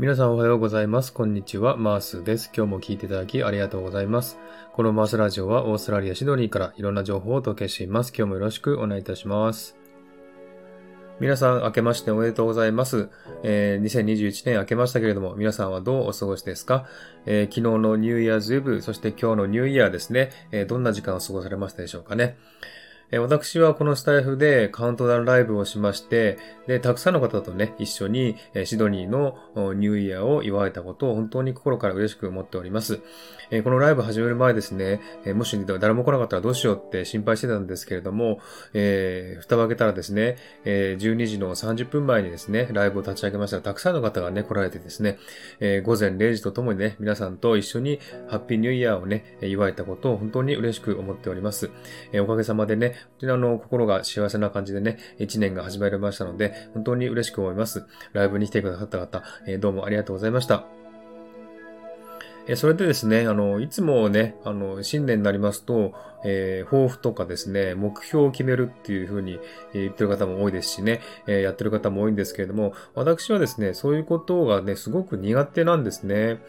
皆さんおはようございます。こんにちは。マースです。今日も聞いていただきありがとうございます。このマースラジオはオーストラリア・シドニーからいろんな情報をお届けしています。今日もよろしくお願いいたします。皆さん、明けましておめでとうございます。えー、2021年明けましたけれども、皆さんはどうお過ごしですか、えー、昨日のニューイヤーズイブ、そして今日のニューイヤーですね、えー、どんな時間を過ごされましたでしょうかね？私はこのスタイフでカウントダウンライブをしまして、で、たくさんの方とね、一緒にシドニーのニューイヤーを祝えたことを本当に心から嬉しく思っております。このライブ始める前ですね、もし誰も来なかったらどうしようって心配してたんですけれども、えー、蓋を開けたらですね、12時の30分前にですね、ライブを立ち上げましたら、たくさんの方がね、来られてですね、午前0時とともにね、皆さんと一緒にハッピーニューイヤーをね、祝えたことを本当に嬉しく思っております。おかげさまでね、本当にあの、心が幸せな感じでね、1年が始まりましたので、本当に嬉しく思います。ライブに来てくださった方、えどうもありがとうございました。えそれでですね、あの、いつもね、あの、新年になりますと、えー、抱負とかですね、目標を決めるっていうふうに言ってる方も多いですしね、えー、やってる方も多いんですけれども、私はですね、そういうことがね、すごく苦手なんですね。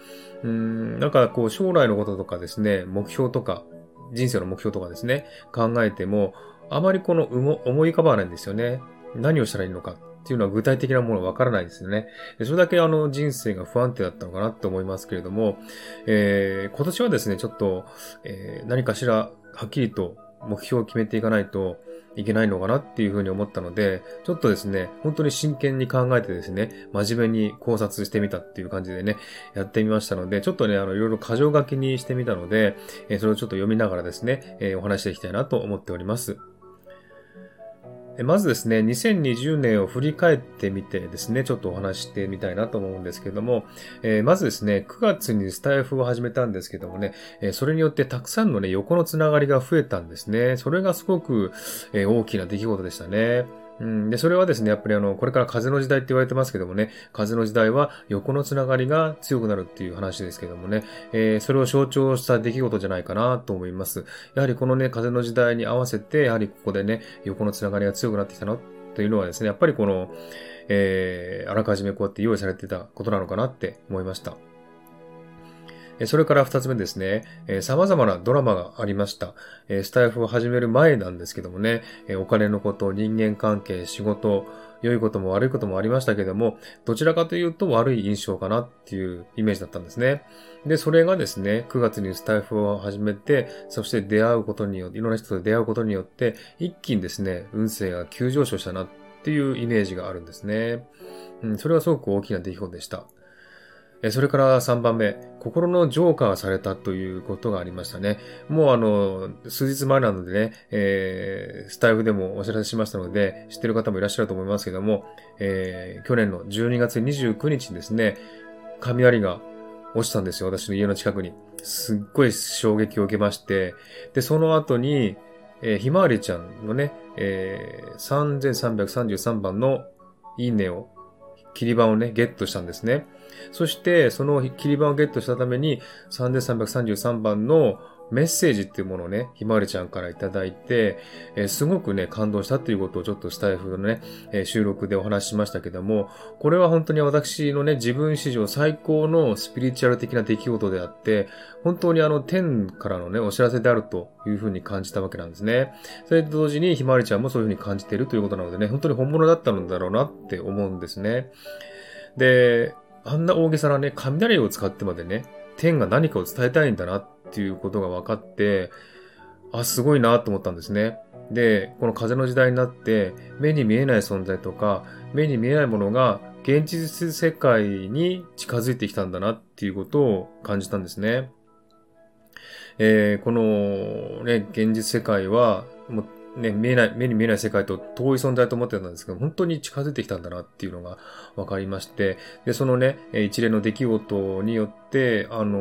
うん、なんかこう、将来のこととかですね、目標とか、人生の目標とかですね、考えても、あまりこの思い浮かばないんですよね。何をしたらいいのかっていうのは具体的なものわからないですよね。それだけあの人生が不安定だったのかなって思いますけれども、えー、今年はですね、ちょっと、えー、何かしらはっきりと目標を決めていかないといけないのかなっていうふうに思ったので、ちょっとですね、本当に真剣に考えてですね、真面目に考察してみたっていう感じでね、やってみましたので、ちょっとね、あの、いろいろ箇条書きにしてみたので、え、それをちょっと読みながらですね、え、お話していきたいなと思っております。まずですね、2020年を振り返ってみてですね、ちょっとお話してみたいなと思うんですけども、えー、まずですね、9月にスタイフを始めたんですけどもね、えー、それによってたくさんのね、横のつながりが増えたんですね。それがすごく、えー、大きな出来事でしたね。うん、で、それはですね、やっぱりあの、これから風の時代って言われてますけどもね、風の時代は横のつながりが強くなるっていう話ですけどもね、えー、それを象徴した出来事じゃないかなと思います。やはりこのね、風の時代に合わせて、やはりここでね、横のつながりが強くなってきたのというのはですね、やっぱりこの、えー、あらかじめこうやって用意されてたことなのかなって思いました。それから二つ目ですね、様々なドラマがありました。スタイフを始める前なんですけどもね、お金のこと、人間関係、仕事、良いことも悪いこともありましたけども、どちらかというと悪い印象かなっていうイメージだったんですね。で、それがですね、9月にスタイフを始めて、そして出会うことによって、いろんな人と出会うことによって、一気にですね、運勢が急上昇したなっていうイメージがあるんですね。うん、それはすごく大きな出来事でした。それから3番目、心の浄化がされたということがありましたね。もうあの、数日前なのでね、えー、スタイフでもお知らせしましたので、知ってる方もいらっしゃると思いますけども、えー、去年の12月29日にですね、雷が落ちたんですよ、私の家の近くに。すっごい衝撃を受けまして、で、その後に、えー、ひまわりちゃんのね、えー、3333番のいいねを、切り板をね、ゲットしたんですね。そして、その切り板をゲットしたために、3333番のメッセージっていうものをね、ひまわりちゃんからいただいて、えー、すごくね、感動したっていうことをちょっとスタイフのね、えー、収録でお話ししましたけども、これは本当に私のね、自分史上最高のスピリチュアル的な出来事であって、本当にあの、天からのね、お知らせであるというふうに感じたわけなんですね。それと同時にひまわりちゃんもそういうふうに感じているということなのでね、本当に本物だったのだろうなって思うんですね。で、あんな大げさなね、雷を使ってまでね、天が何かを伝えたいんだなっていうことが分かって、あ、すごいなと思ったんですね。で、この風の時代になって、目に見えない存在とか、目に見えないものが現実世界に近づいてきたんだなっていうことを感じたんですね。えー、このね、現実世界は、もうね、見えない、目に見えない世界と遠い存在と思ってたんですけど、本当に近づいてきたんだなっていうのが分かりまして、で、そのね、一連の出来事によって、あの、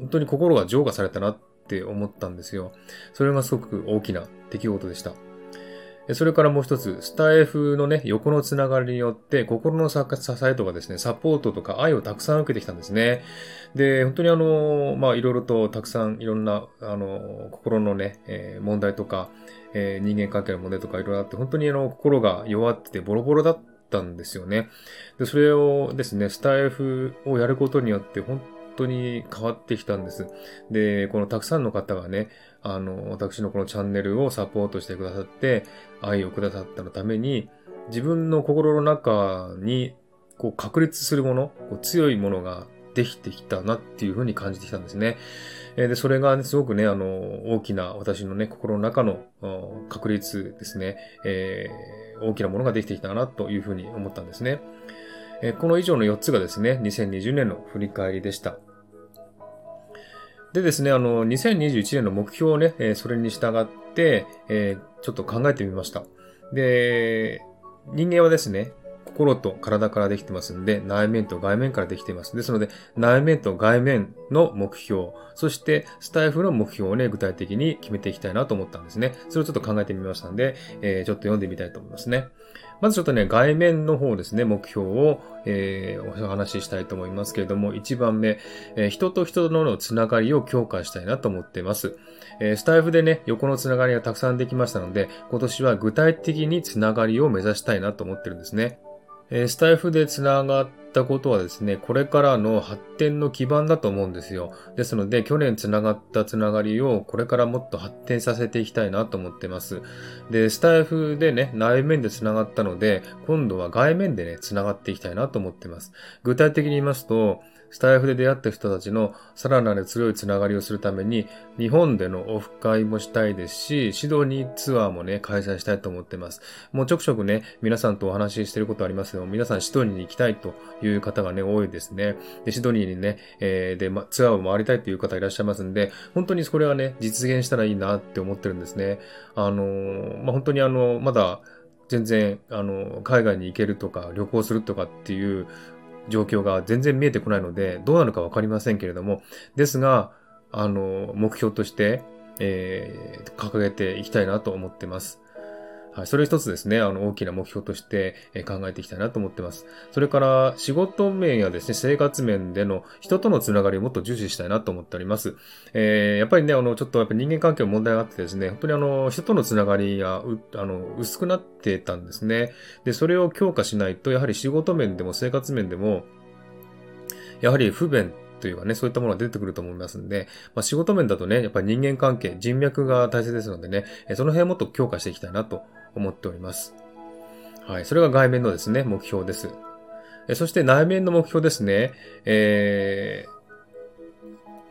本当に心が浄化されたなって思ったんですよ。それがすごく大きな出来事でした。それからもう一つ、スタイフのね、横のつながりによって、心の支えとかですね、サポートとか愛をたくさん受けてきたんですね。で、本当にあの、ま、いろいろとたくさんいろんな、あの、心のね、えー、問題とか、えー、人間関係の問題とかいろいろあって、本当にあの、心が弱っててボロボロだったんですよね。で、それをですね、スタイフをやることによって当に変わってきたんです。で、このたくさんの方がね、あの、私のこのチャンネルをサポートしてくださって、愛をくださったのために、自分の心の中に、こう、確立するもの、こう強いものができてきたなっていうふうに感じてきたんですね。で、それが、ね、すごくね、あの、大きな私のね、心の中の確率ですね、えー、大きなものができてきたなというふうに思ったんですね。えこの以上の4つがですね、2020年の振り返りでした。でですね、あの、2021年の目標をね、えそれに従って、えちょっと考えてみました。で、人間はですね、心と体からできてますんで、内面と外面からできています。ですので、内面と外面の目標、そしてスタイフの目標をね、具体的に決めていきたいなと思ったんですね。それをちょっと考えてみましたんで、えー、ちょっと読んでみたいと思いますね。まずちょっとね、外面の方ですね、目標を、えー、お話ししたいと思いますけれども、1番目、えー、人と人とのつながりを強化したいなと思っています。えー、スタイフでね、横のつながりがたくさんできましたので、今年は具体的につながりを目指したいなと思ってるんですね。えスタイフで繋がったことはですね、これからの発展の基盤だと思うんですよ。ですので、去年繋がった繋がりをこれからもっと発展させていきたいなと思ってます。で、スタイフでね、内面で繋がったので、今度は外面でね、繋がっていきたいなと思ってます。具体的に言いますと、スタイフで出会った人たちのさらなる強いつながりをするために、日本でのオフ会もしたいですし、シドニーツアーもね、開催したいと思ってます。もうちょくちょくね、皆さんとお話ししてることありますけど皆さんシドニーに行きたいという方がね、多いですね。で、シドニーにね、えー、で、ま、ツアーを回りたいという方いらっしゃいますんで、本当にこれはね、実現したらいいなって思ってるんですね。あのー、まあ、本当にあの、まだ、全然、あの、海外に行けるとか、旅行するとかっていう状況が全然見えてこないので、どうなるかわかりませんけれども、ですが、あの、目標として、えー、掲げていきたいなと思ってます。はい、それ一つですね、あの、大きな目標として考えていきたいなと思ってます。それから、仕事面やですね、生活面での人とのつながりをもっと重視したいなと思っております。えー、やっぱりね、あの、ちょっとやっぱ人間関係の問題があってですね、本当にあの、人とのつながりが、あの、薄くなってたんですね。で、それを強化しないと、やはり仕事面でも生活面でも、やはり不便というかね、そういったものが出てくると思いますんで、まあ、仕事面だとね、やっぱり人間関係、人脈が大切ですのでね、その辺もっと強化していきたいなと思っております。はい。それが外面のですね、目標です。そして内面の目標ですね。え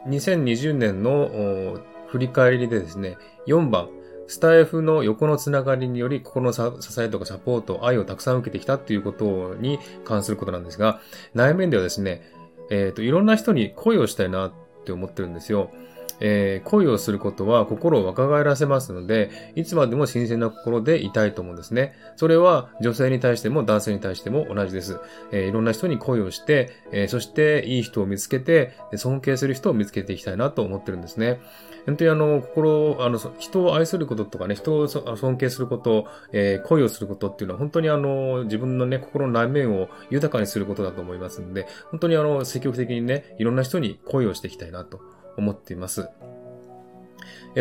ー、2020年の振り返りでですね、4番、スタイフの横のつながりにより心の支えとかサポート、愛をたくさん受けてきたっていうことに関することなんですが、内面ではですね、えっ、ー、と、いろんな人に恋をしたいなって思ってるんですよ。えー、恋をすることは心を若返らせますので、いつまでも新鮮な心でいたいと思うんですね。それは女性に対しても男性に対しても同じです。えー、いろんな人に恋をして、えー、そしていい人を見つけて、尊敬する人を見つけていきたいなと思ってるんですね。本当にあの、心、あの、人を愛することとかね、人を尊敬すること、えー、恋をすることっていうのは本当にあの、自分のね、心の内面を豊かにすることだと思いますんで、本当にあの、積極的にね、いろんな人に恋をしていきたいなと思っています。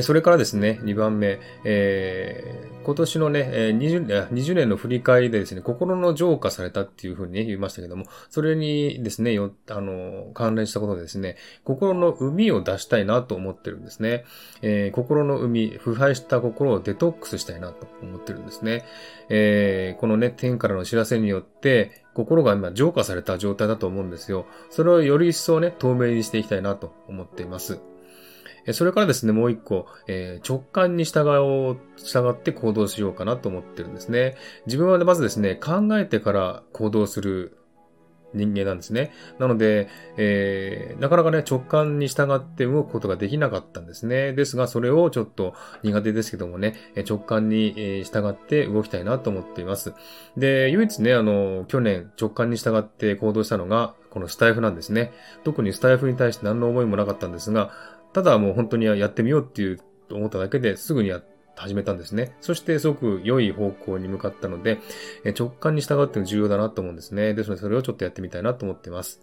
それからですね、2番目、えー、今年のね、20, 20年の振り返りでですね、心の浄化されたっていうふうに、ね、言いましたけども、それにですね、よ、あの、関連したことでですね、心の海を出したいなと思ってるんですね。えー、心の海、腐敗した心をデトックスしたいなと思ってるんですね。えー、このね、天からの知らせによって、心が今浄化された状態だと思うんですよ。それをより一層ね、透明にしていきたいなと思っています。それからですね、もう一個、えー、直感に従おう、従って行動しようかなと思ってるんですね。自分はまずですね、考えてから行動する人間なんですね。なので、えー、なかなかね、直感に従って動くことができなかったんですね。ですが、それをちょっと苦手ですけどもね、直感に従って動きたいなと思っています。で、唯一ね、あの、去年直感に従って行動したのが、このスタイフなんですね。特にスタイフに対して何の思いもなかったんですが、ただもう本当にやってみようっていう思っただけですぐにや始めたんですね。そしてすごく良い方向に向かったので、直感に従うっていうの重要だなと思うんですね。ですのでそれをちょっとやってみたいなと思っています。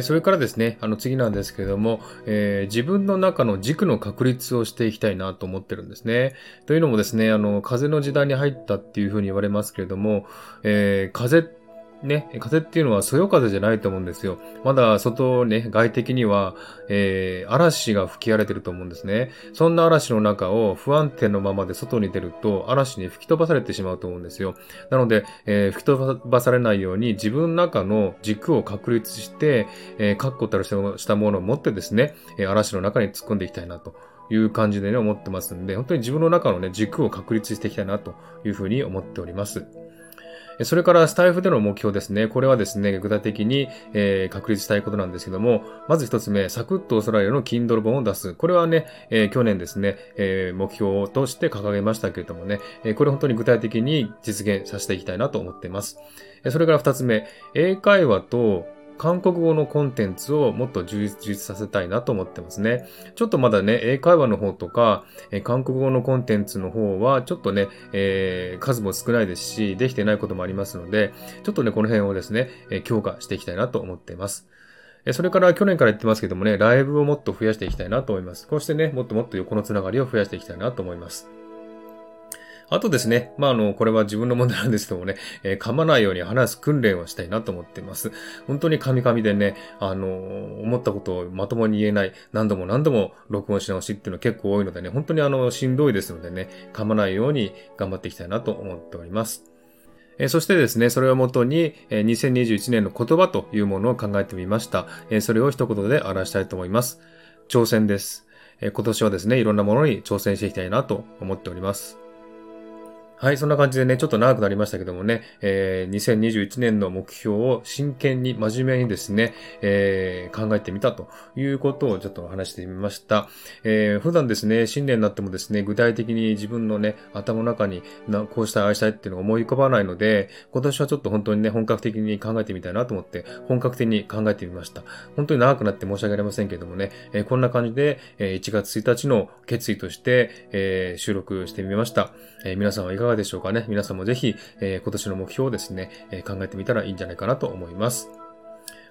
それからですね、あの次なんですけれども、えー、自分の中の軸の確立をしていきたいなと思ってるんですね。というのもですね、あの、風の時代に入ったっていうふうに言われますけれども、えー、風ってね、風っていうのはそよ風じゃないと思うんですよ。まだ外ね、外的には、えー、嵐が吹き荒れてると思うんですね。そんな嵐の中を不安定のままで外に出ると嵐に吹き飛ばされてしまうと思うんですよ。なので、えー、吹き飛ばされないように自分の中の軸を確立して、えー、確固たるしたものを持ってですね、嵐の中に突っ込んでいきたいなと。いう感じでね、思ってますんで、本当に自分の中のね、軸を確立していきたいなというふうに思っております。それからスタイフでの目標ですね。これはですね、具体的に、えー、確立したいことなんですけども、まず一つ目、サクッとオーストラリアの Kindle 本を出す。これはね、えー、去年ですね、えー、目標として掲げましたけれどもね、えこれ本当に具体的に実現させていきたいなと思っています。それから二つ目、英会話と韓国語のコンテンツをもっと充実させたいなと思ってますね。ちょっとまだね、英会話の方とか、え韓国語のコンテンツの方は、ちょっとね、えー、数も少ないですし、できてないこともありますので、ちょっとね、この辺をですね、え強化していきたいなと思っています。それから去年から言ってますけどもね、ライブをもっと増やしていきたいなと思います。こうしてね、もっともっと横のつながりを増やしていきたいなと思います。あとですね、まあ、あの、これは自分の問題なんですけどもね、えー、噛まないように話す訓練をしたいなと思っています。本当に噛み噛みでね、あの、思ったことをまともに言えない、何度も何度も録音し直しっていうのは結構多いのでね、本当にあの、しんどいですのでね、噛まないように頑張っていきたいなと思っております。えそしてですね、それをもとに、え2021年の言葉というものを考えてみました。えそれを一言で表したいと思います。挑戦です。え今年はですね、いろんなものに挑戦していきたいなと思っております。はい、そんな感じでね、ちょっと長くなりましたけどもね、えー、2021年の目標を真剣に真面目にですね、えー、考えてみたということをちょっと話してみました。えー、普段ですね、新年になってもですね、具体的に自分のね、頭の中になこうしたい、ああしたいっていうのを思い浮かばないので、今年はちょっと本当にね、本格的に考えてみたいなと思って、本格的に考えてみました。本当に長くなって申し訳ありませんけどもね、えー、こんな感じで、え、1月1日の決意として、え、収録してみました。え、皆さんはいかがかがでしょうかね。皆さんもぜひ、えー、今年の目標をですね、えー、考えてみたらいいんじゃないかなと思います。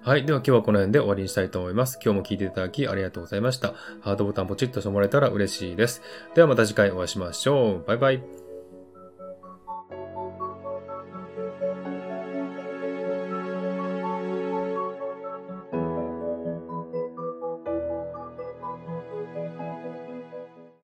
はい。では今日はこの辺で終わりにしたいと思います。今日も聞いていただきありがとうございました。ハートボタンポチッとしてもらえたら嬉しいです。ではまた次回お会いしましょう。バイバイ。